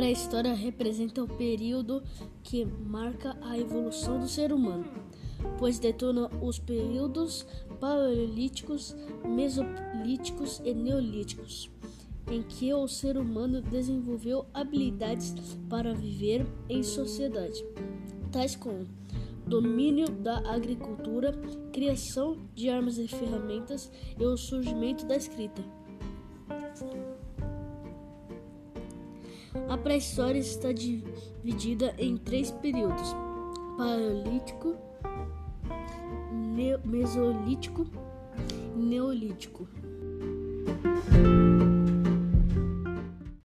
pré-história representa o período que marca a evolução do ser humano, pois detona os períodos paleolíticos, mesolíticos e neolíticos, em que o ser humano desenvolveu habilidades para viver em sociedade, tais como domínio da agricultura, criação de armas e ferramentas e o surgimento da escrita. A pré-história está dividida em três períodos: Paleolítico, Mesolítico e Neolítico.